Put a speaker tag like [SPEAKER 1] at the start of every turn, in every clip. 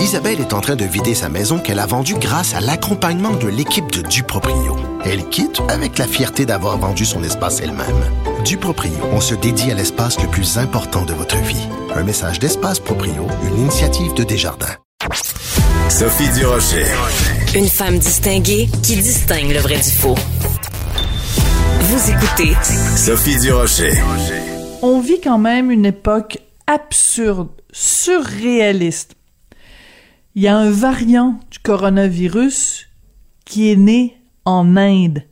[SPEAKER 1] Isabelle est en train de vider sa maison qu'elle a vendue grâce à l'accompagnement de l'équipe de Duproprio. Elle quitte avec la fierté d'avoir vendu son espace elle-même. Duproprio, on se dédie à l'espace le plus important de votre vie. Un message d'Espace Proprio, une initiative de Desjardins.
[SPEAKER 2] Sophie Durocher.
[SPEAKER 3] Une femme distinguée qui distingue le vrai du faux. Vous écoutez
[SPEAKER 2] Sophie Durocher.
[SPEAKER 4] On vit quand même une époque absurde, surréaliste. Il y a un variant du coronavirus qui est né en Inde.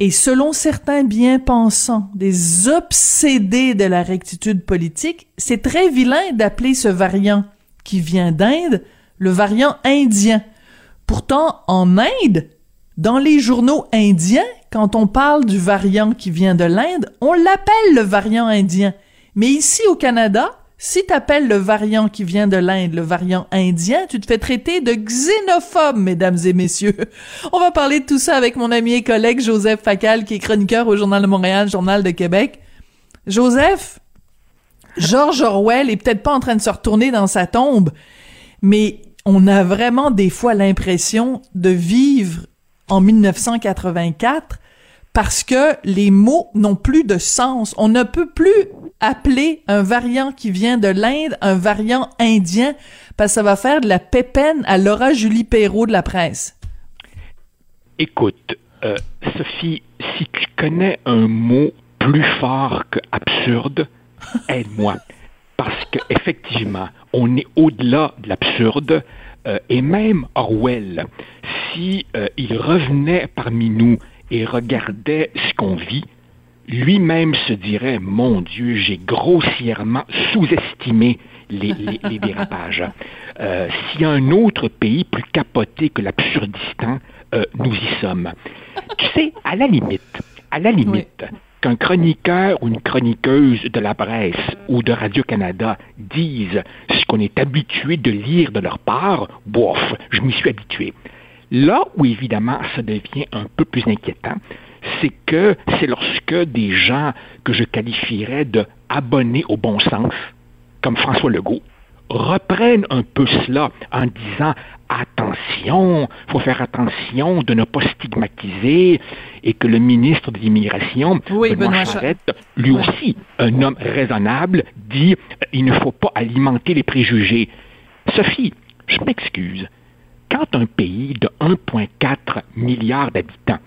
[SPEAKER 4] Et selon certains bien-pensants, des obsédés de la rectitude politique, c'est très vilain d'appeler ce variant qui vient d'Inde le variant indien. Pourtant, en Inde, dans les journaux indiens, quand on parle du variant qui vient de l'Inde, on l'appelle le variant indien. Mais ici au Canada, si t'appelles le variant qui vient de l'Inde le variant indien, tu te fais traiter de xénophobe, mesdames et messieurs. On va parler de tout ça avec mon ami et collègue Joseph Facal, qui est chroniqueur au Journal de Montréal, Journal de Québec. Joseph, George Orwell est peut-être pas en train de se retourner dans sa tombe, mais on a vraiment des fois l'impression de vivre en 1984 parce que les mots n'ont plus de sens. On ne peut plus appeler un variant qui vient de l'Inde un variant indien parce que ça va faire de la pépène à Laura Julie Perrault de la presse.
[SPEAKER 5] Écoute, euh, Sophie, si tu connais un mot plus fort que absurde, aide-moi. Parce qu'effectivement, on est au-delà de l'absurde. Euh, et même Orwell, si euh, il revenait parmi nous et regardait ce qu'on vit, lui-même se dirait Mon Dieu, j'ai grossièrement sous-estimé les, dérapages. Euh, S'il y a un autre pays plus capoté que l'Absurdistan, euh, nous y sommes. Tu sais, à la limite, à la limite, qu'un chroniqueur ou une chroniqueuse de la presse ou de Radio-Canada dise ce qu'on est habitué de lire de leur part, bof, je m'y suis habitué. Là où évidemment ça devient un peu plus inquiétant, c'est que c'est lorsque des gens que je qualifierais de abonnés au bon sens, comme François Legault, reprennent un peu cela en disant attention, il faut faire attention de ne pas stigmatiser et que le ministre de l'Immigration, Benoît, Charette, lui aussi, un homme raisonnable, dit il ne faut pas alimenter les préjugés. Sophie, je m'excuse, quand un pays de 1,4 milliard d'habitants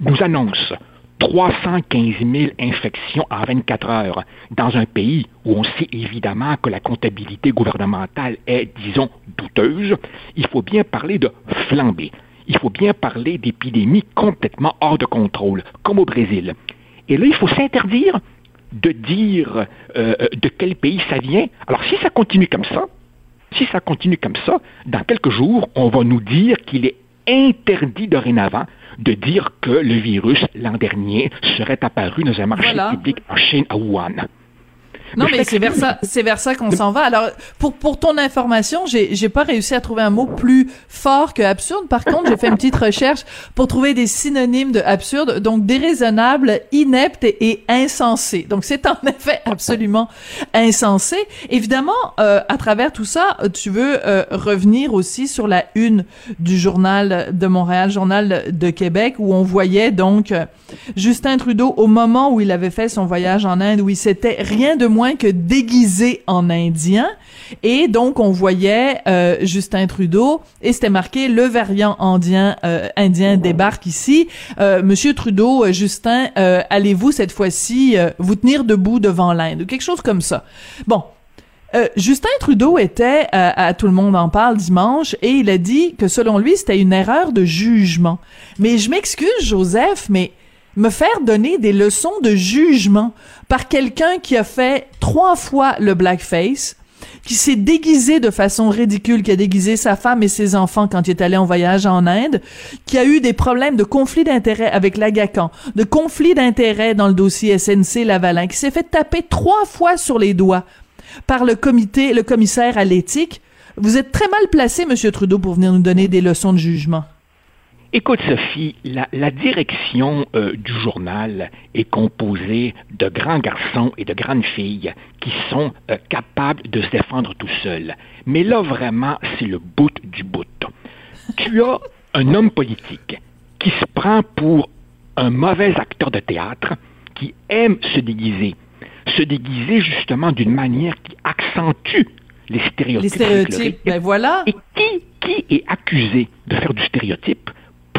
[SPEAKER 5] nous annonce 315 000 infections en 24 heures dans un pays où on sait évidemment que la comptabilité gouvernementale est, disons, douteuse, il faut bien parler de flambée. Il faut bien parler d'épidémies complètement hors de contrôle, comme au Brésil. Et là, il faut s'interdire de dire euh, de quel pays ça vient. Alors, si ça continue comme ça, si ça continue comme ça, dans quelques jours, on va nous dire qu'il est interdit dorénavant de dire que le virus l'an dernier serait apparu dans un marché public en Chine à Wuhan.
[SPEAKER 4] Non, mais c'est vers ça, c'est vers ça qu'on s'en va. Alors, pour pour ton information, j'ai j'ai pas réussi à trouver un mot plus fort que absurde. Par contre, j'ai fait une petite recherche pour trouver des synonymes de absurde. Donc, déraisonnable, inepte et, insensé. Donc, c'est en effet absolument insensé. Évidemment, euh, à travers tout ça, tu veux euh, revenir aussi sur la une du journal de Montréal, journal de Québec, où on voyait donc euh, Justin Trudeau au moment où il avait fait son voyage en Inde, où il s'était rien de moins que déguisé en indien. Et donc, on voyait euh, Justin Trudeau, et c'était marqué « Le variant indien, euh, indien débarque ici. Euh, Monsieur Trudeau, Justin, allez-vous cette fois-ci vous tenir debout devant l'Inde ?» ou quelque chose comme ça? Bon, Justin Trudeau était à, Tout le monde en parle dimanche et il a dit que selon lui, c'était une erreur de jugement. Mais je m'excuse, Joseph, mais me faire donner des leçons de jugement par quelqu'un qui a fait trois fois le blackface, qui s'est déguisé de façon ridicule, qui a déguisé sa femme et ses enfants quand il est allé en voyage en Inde, qui a eu des problèmes de conflit d'intérêt avec l'Agacan, de conflit d'intérêt dans le dossier SNC Lavalin, qui s'est fait taper trois fois sur les doigts par le comité, le commissaire à l'éthique. Vous êtes très mal placé, Monsieur Trudeau, pour venir nous donner des leçons de jugement.
[SPEAKER 5] Écoute, Sophie, la, la direction euh, du journal est composée de grands garçons et de grandes filles qui sont euh, capables de se défendre tout seuls. Mais là, vraiment, c'est le bout du bout. Tu as un homme politique qui se prend pour un mauvais acteur de théâtre qui aime se déguiser. Se déguiser justement d'une manière qui accentue les stéréotypes.
[SPEAKER 4] Les stéréotypes, ben voilà.
[SPEAKER 5] Et qui, qui est accusé de faire du stéréotype?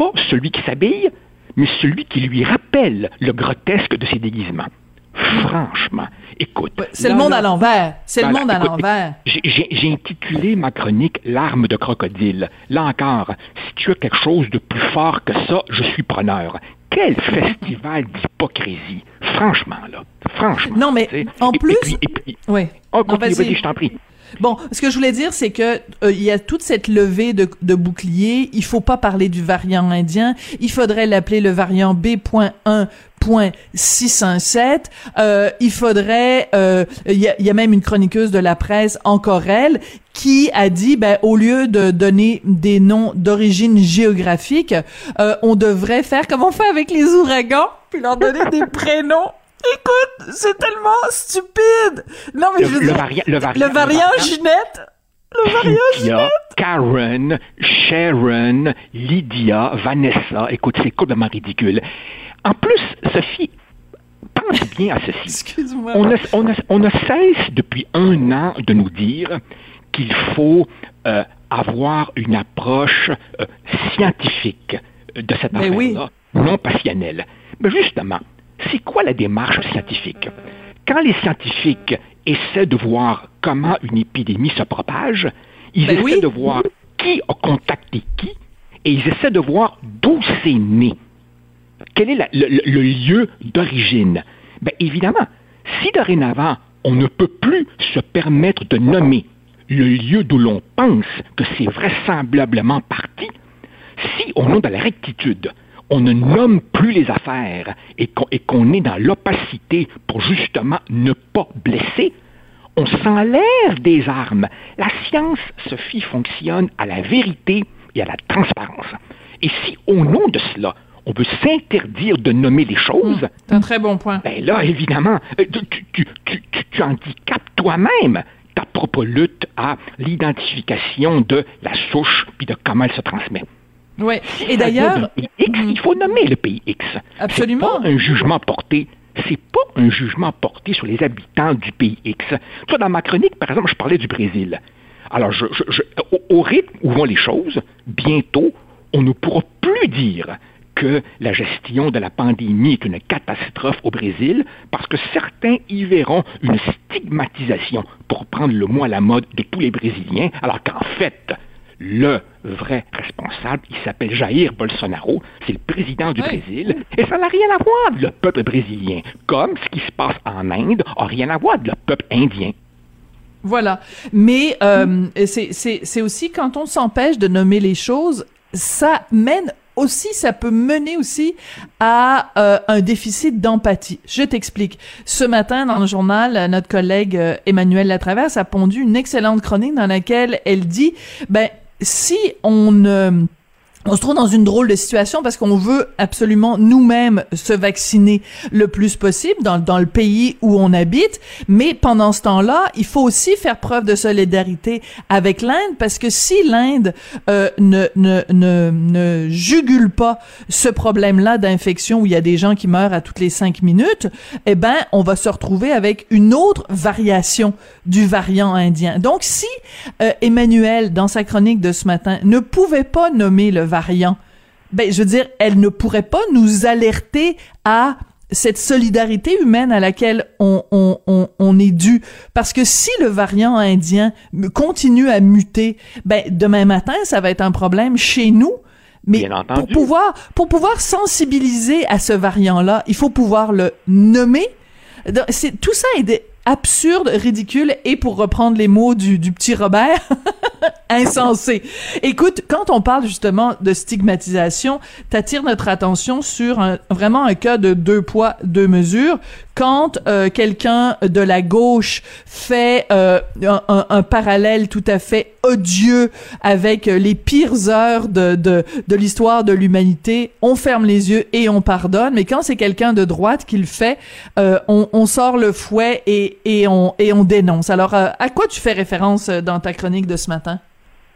[SPEAKER 5] Pas celui qui s'habille, mais celui qui lui rappelle le grotesque de ses déguisements. Franchement, écoute.
[SPEAKER 4] C'est le monde à l'envers. C'est le
[SPEAKER 5] voilà,
[SPEAKER 4] monde à l'envers.
[SPEAKER 5] J'ai intitulé ma chronique Larmes de crocodile. Là encore, si tu as quelque chose de plus fort que ça, je suis preneur. Quel festival d'hypocrisie. Franchement, là. Franchement.
[SPEAKER 4] Non, mais en plus- Oui.
[SPEAKER 5] Oh, je t'en prie.
[SPEAKER 4] Bon, ce que je voulais dire, c'est que euh, il y a toute cette levée de, de boucliers. Il faut pas parler du variant indien. Il faudrait l'appeler le variant B.1.617. Euh, il faudrait. euh, Il y, a, y a même une chroniqueuse de la presse, encore elle, qui a dit, ben, au lieu de donner des noms d'origine géographique, euh, on devrait faire comme on fait avec les ouragans, puis leur donner des prénoms. Écoute, c'est tellement stupide. Non, mais
[SPEAKER 5] Le,
[SPEAKER 4] je veux
[SPEAKER 5] le
[SPEAKER 4] dire,
[SPEAKER 5] variant, le variant,
[SPEAKER 4] le variant Ginette. Le variant
[SPEAKER 5] Cynthia, Karen, Sharon, Lydia, Vanessa. Écoute, c'est complètement ridicule. En plus, Sophie, pense bien à ceci.
[SPEAKER 4] Excuse-moi.
[SPEAKER 5] On a, on, a, on a cesse depuis un an de nous dire qu'il faut euh, avoir une approche euh, scientifique de cette
[SPEAKER 4] Ben oui.
[SPEAKER 5] affaire-là, non passionnelle. Mais justement, c'est quoi la démarche scientifique? Quand les scientifiques essaient de voir comment une épidémie se propage, ils
[SPEAKER 4] Ben
[SPEAKER 5] essaient
[SPEAKER 4] oui.
[SPEAKER 5] de voir qui a contacté qui et ils essaient de voir d'où c'est né quel est la- le, lieu d'origine? Bien, évidemment, si dorénavant, on ne peut plus se permettre de nommer le lieu d'où l'on pense que c'est vraisemblablement parti, si au nom de la rectitude, on ne nomme plus les affaires et qu'on est dans l'opacité pour justement ne pas blesser, on s'enlève des armes. La science, Sophie, fonctionne à la vérité et à la transparence. Et si au nom de cela, on veut s'interdire de nommer les choses,
[SPEAKER 4] C'est un très bon point.
[SPEAKER 5] ben là, évidemment, euh, tu, tu, tu, tu, tu- tu handicapes toi-même ta propre lutte à l'identification de la souche puis de comment elle se transmet.
[SPEAKER 4] Oui.
[SPEAKER 5] Si
[SPEAKER 4] Et d'ailleurs,
[SPEAKER 5] X, il faut nommer le pays X.
[SPEAKER 4] Absolument.
[SPEAKER 5] C'est pas un jugement porté. C'est pas un jugement porté sur les habitants du pays X. Tu vois, dans ma chronique, par exemple, je parlais du Brésil. Alors, je, je- je- au, au rythme où vont les choses, bientôt, on ne pourra plus dire que la gestion de la pandémie est une catastrophe au Brésil, parce que certains y verront une stigmatisation, pour prendre le mot à la mode, de tous les Brésiliens, alors qu'en fait, le vrai responsable, il s'appelle Jair Bolsonaro, c'est le président du. Brésil, et ça n'a rien à voir avec le peuple brésilien, comme ce qui se passe en Inde n'a rien à voir avec le peuple indien.
[SPEAKER 4] Voilà. Mais euh, c'est- aussi quand on s'empêche de nommer les choses, ça mène aussi, ça peut mener aussi à euh, un déficit d'empathie. Je t'explique. Ce matin, dans le journal, notre collègue euh, Emmanuel Latraverse a pondu une excellente chronique dans laquelle elle dit, ben, si on ne on se trouve dans une drôle de situation parce qu'on veut absolument nous-mêmes se vacciner le plus possible dans, le pays où on habite, mais pendant ce temps-là, il faut aussi faire preuve de solidarité avec l'Inde parce que si l'Inde euh, ne, ne, ne, ne jugule pas ce problème-là d'infection où il y a des gens qui meurent à toutes les cinq minutes, eh ben, on va se retrouver avec une autre variation du variant indien. Donc, si euh, Emmanuel, dans sa chronique de ce matin, ne pouvait pas nommer le variant, ben, je veux dire, elle ne pourrait pas nous alerter à cette solidarité humaine à laquelle on, on, on, on est dû. Parce que si le variant indien continue à muter, ben, demain matin, ça va être un problème chez nous. Mais pour pouvoir, pour pouvoir sensibiliser à ce variant-là, il faut pouvoir le nommer. Donc, Tout ça est absurde, ridicule, et pour reprendre les mots du, du petit Robert, Insensé. Écoute, quand on parle justement de stigmatisation, t'attires notre attention sur vraiment un cas de deux poids, deux mesures. Quand euh, quelqu'un de la gauche fait euh, un, un, parallèle tout à fait odieux avec les pires heures de, de, de l'histoire de l'humanité, on ferme les yeux et on pardonne. Mais quand c'est quelqu'un de droite qui le fait, euh, on, on, sort le fouet et, et, on, et on dénonce. Alors, à quoi tu fais référence dans ta chronique de ce matin?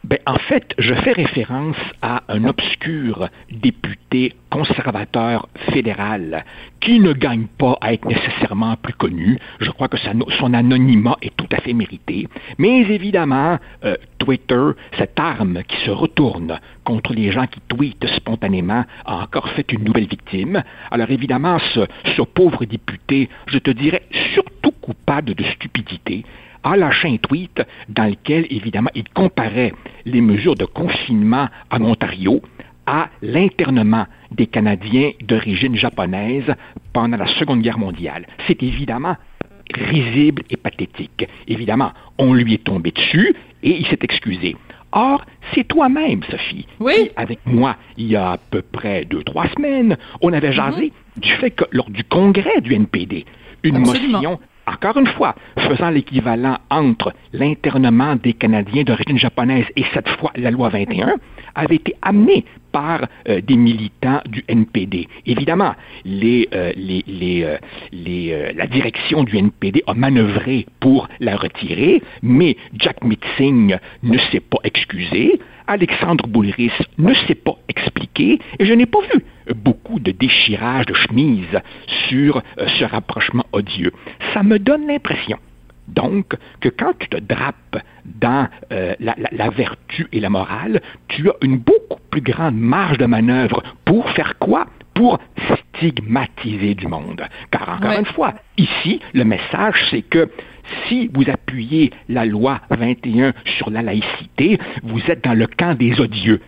[SPEAKER 5] Ben, en fait, je fais référence à un obscur député conservateur fédéral qui ne gagne pas à être nécessairement plus connu. Je crois que son anonymat est tout à fait mérité. Mais évidemment, euh, Twitter, cette arme qui se retourne contre les gens qui tweetent spontanément, a encore fait une nouvelle victime. Alors évidemment, ce, ce pauvre député, je te dirais, surtout coupable de stupidité, a lâché un tweet dans lequel, évidemment, il comparait les mesures de confinement en Ontario à l'internement des Canadiens d'origine japonaise pendant la Seconde Guerre mondiale. C'est évidemment risible et pathétique. Évidemment, on lui est tombé dessus et il s'est excusé. Or, c'est toi-même, Sophie,
[SPEAKER 4] oui.
[SPEAKER 5] qui, avec moi, il y a à peu près deux, trois semaines, on avait jasé mm-hmm. du fait que lors du congrès du NPD, une motion encore une fois, faisant l'équivalent entre l'internement des Canadiens d'origine japonaise et cette fois la loi 21, avait été amenée par euh, des militants du NPD. Évidemment, euh, euh, la direction du NPD a manœuvré pour la retirer, mais Jack Mitzing ne s'est pas excusé, Alexandre Boulris ne s'est pas expliqué, et je n'ai pas vu beaucoup de déchirage de chemise sur ce rapprochement odieux. Ça me donne l'impression donc, que quand tu te drapes dans euh, la, vertu et la morale, tu as une beaucoup plus grande marge de manœuvre pour faire quoi? Pour stigmatiser du monde. Car encore une fois, ici, le message, c'est que si vous appuyez la loi 21 sur la laïcité, vous êtes dans le camp des odieux.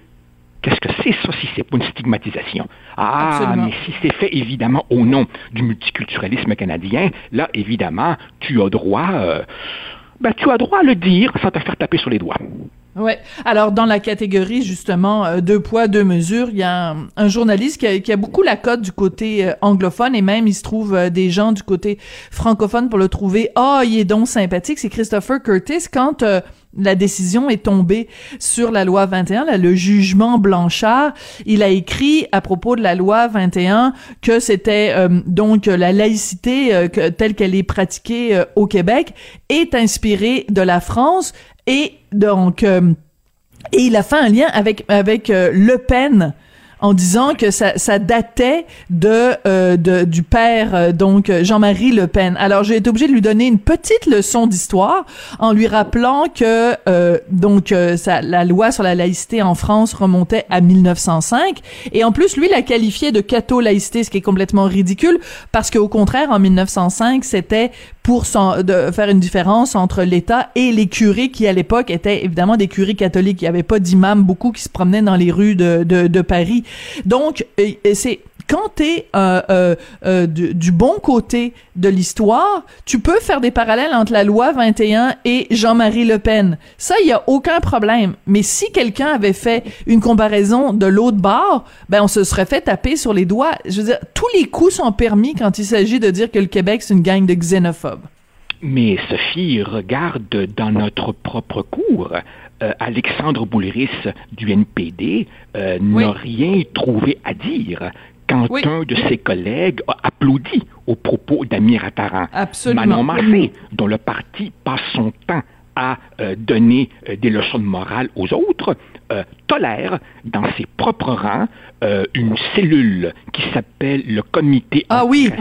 [SPEAKER 5] Qu'est-ce que c'est ça si c'est pas une stigmatisation? Ah, mais si c'est fait évidemment au nom du multiculturalisme canadien, là, évidemment, tu as droit, euh, ben, tu as droit à le dire sans te faire taper sur les doigts.
[SPEAKER 4] Ouais. Alors dans la catégorie justement euh, deux poids deux mesures, il y a un, journaliste qui a, beaucoup la cote du côté euh, anglophone et même il se trouve euh, des gens du côté francophone pour le trouver. Ah, oh, il est donc sympathique. C'est Christopher Curtis quand la décision est tombée sur la loi 21, le jugement Blanchard. Il a écrit à propos de la loi 21 que c'était donc la laïcité telle qu'elle est pratiquée au Québec est inspirée de la France et donc, euh, et il a fait un lien avec avec euh, Le Pen en disant que ça, ça datait de, euh, de du père euh, donc Jean-Marie Le Pen. Alors j'ai été obligée de lui donner une petite leçon d'histoire en lui rappelant que euh, donc ça, la loi sur la laïcité en France remontait à 1905 et en plus lui l'a qualifié de catho-laïcité, ce qui est complètement ridicule parce qu'au contraire en 1905 c'était pour de faire une différence entre l'État et les curés qui à l'époque étaient évidemment des curés catholiques. Il n'y avait pas d'imams beaucoup qui se promenaient dans les rues de, de, de Paris. Donc, c'est quand tu es euh, euh, euh, du, bon côté de l'histoire, tu peux faire des parallèles entre la loi 21 et Jean-Marie Le Pen. Ça, il y a aucun problème. Mais si quelqu'un avait fait une comparaison de l'autre bord, ben on se serait fait taper sur les doigts. Je veux dire, tous les coups sont permis quand il s'agit de dire que le Québec c'est une gang de xénophobes.
[SPEAKER 5] Mais Sophie, regarde dans notre propre cours. Euh, Alexandre Boulris du NPD euh, n'a rien trouvé à dire quand un de ses collègues a applaudi aux propos d'Amir Attaran. Manon Massé, dont le parti passe son temps à euh, donner des leçons de morale aux autres, tolère dans ses propres rangs une cellule qui s'appelle le Comité
[SPEAKER 4] ah, oui.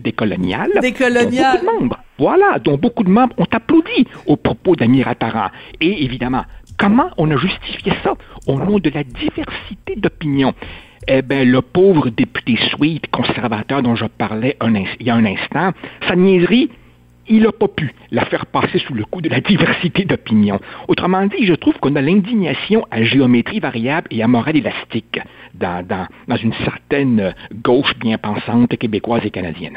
[SPEAKER 5] des coloniales.
[SPEAKER 4] Des coloniales.
[SPEAKER 5] membres, voilà, dont beaucoup de membres ont applaudi aux propos d'Amir Attaran. Et évidemment, Comment on a justifié ça au nom de la diversité d'opinions? Eh bien, le pauvre député Sweet, conservateur dont je parlais il y a un instant, sa niaiserie, il n'a pas pu la faire passer sous le coup de la diversité d'opinions. Autrement dit, je trouve qu'on a l'indignation à géométrie variable et à morale élastique dans, dans une certaine gauche bien pensante québécoise et canadienne.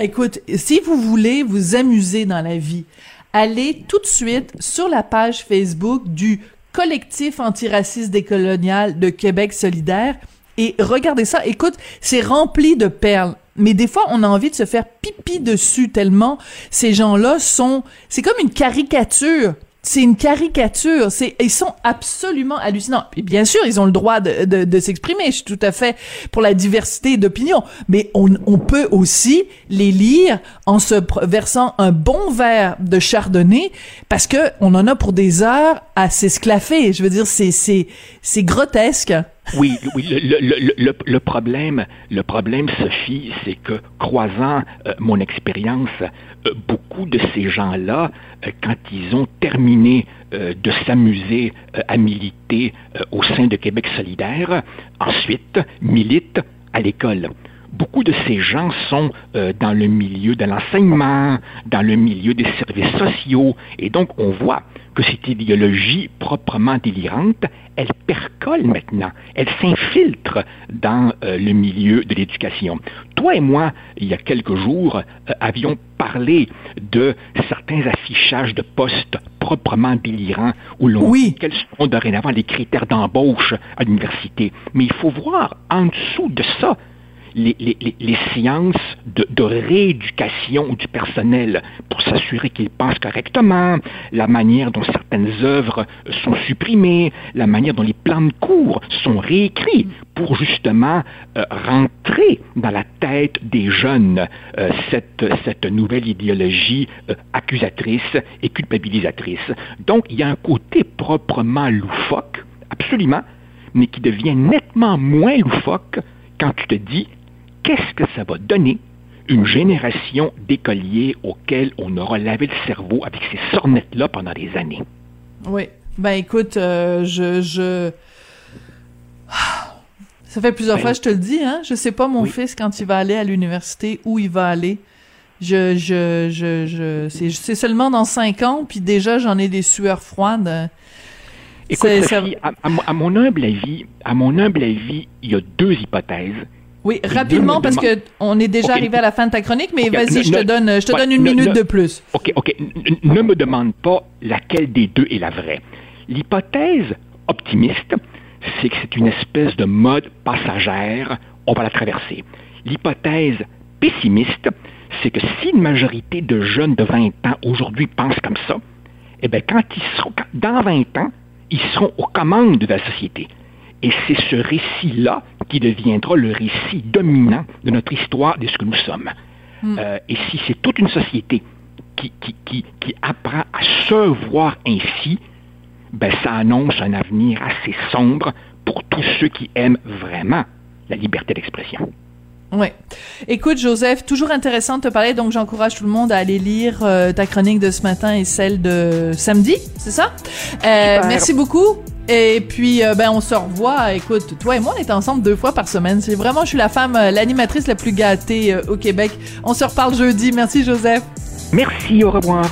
[SPEAKER 4] Écoute, si vous voulez vous amuser dans la vie, allez tout de suite sur la page Facebook du collectif antiraciste décolonial de Québec solidaire et regardez ça. Écoute, c'est rempli de perles. Mais des fois, on a envie de se faire pipi dessus tellement ces gens-là sont, c'est comme une caricature c'est une caricature. C'est, ils sont absolument hallucinants. Et bien sûr, ils ont le droit de, s'exprimer. Je suis tout à fait pour la diversité d'opinion. Mais on, peut aussi les lire en se versant un bon verre de chardonnay parce que on en a pour des heures à s'esclaffer. Je veux dire, c'est, c'est, c'est grotesque.
[SPEAKER 5] Oui, oui. Le, le, le, le, problème, le problème, Sophie, c'est que croisant euh, mon expérience, euh, beaucoup de ces gens-là, euh, quand ils ont terminé de s'amuser à militer au sein de Québec solidaire, ensuite militent à l'école beaucoup de ces gens sont dans le milieu de l'enseignement, dans le milieu des services sociaux, et donc on voit que cette idéologie proprement délirante, elle percole maintenant, elle s'infiltre dans euh, le milieu de l'éducation. Toi et moi, il y a quelques jours, euh, avions parlé de certains affichages de postes proprement délirants où l'on
[SPEAKER 4] oui.
[SPEAKER 5] dit quels sont dorénavant les critères d'embauche à l'université. Mais il faut voir en dessous de ça les, les, les séances de, rééducation du personnel pour s'assurer qu'il passe correctement, la manière dont certaines œuvres sont supprimées, la manière dont les plans de cours sont réécrits pour justement euh, rentrer dans la tête des jeunes euh, cette, cette nouvelle idéologie euh, accusatrice et culpabilisatrice. Donc il y a un côté proprement loufoque, absolument, mais qui devient nettement moins loufoque quand tu te dis qu'est-ce que ça va donner une génération d'écoliers auxquels on aura lavé le cerveau avec ces sornettes-là pendant des années?
[SPEAKER 4] Oui. Ben écoute, euh, je, je... Ça fait plusieurs ben, fois, je te le dis, hein. Je sais pas mon oui. fils quand il va aller à l'université où il va aller. Je, je, je, je, c'est seulement dans cinq ans, puis déjà j'en ai des sueurs froides.
[SPEAKER 5] Écoute, Sophie, à, à, à, mon humble avis, à mon humble avis, il y a deux hypothèses.
[SPEAKER 4] Oui, rapidement parce que on est déjà okay. arrivé à la fin de ta chronique, mais okay. vas-y, je te donne, je te ouais, donne une ne, minute
[SPEAKER 5] ne,
[SPEAKER 4] de plus.
[SPEAKER 5] Ok, ok. Ne me demande pas laquelle des deux est la vraie. L'hypothèse optimiste, c'est que c'est une espèce de mode passagère, on va la traverser. L'hypothèse pessimiste, c'est que si une majorité de jeunes de 20 ans aujourd'hui pensent comme ça, eh bien, quand ils seront, dans 20 ans, ils seront aux commandes de la société. Et c'est ce récit-là qui deviendra le récit dominant de notre histoire de ce que nous sommes. Mm. Euh, et si c'est toute une société qui, qui, qui, qui, apprend à se voir ainsi, ben ça annonce un avenir assez sombre pour tous ceux qui aiment vraiment la liberté d'expression.
[SPEAKER 4] Oui. Écoute, Joseph, toujours intéressant de te parler, donc j'encourage tout le monde à aller lire euh, ta chronique de ce matin et celle de samedi, c'est ça? Euh, merci beaucoup. Et puis, euh, ben, on se revoit. Écoute, toi et moi, on est ensemble deux fois par semaine. C'est vraiment, je suis la femme, euh, l'animatrice la plus gâtée euh, au Québec. On se reparle jeudi. Merci, Joseph.
[SPEAKER 5] Merci, au revoir.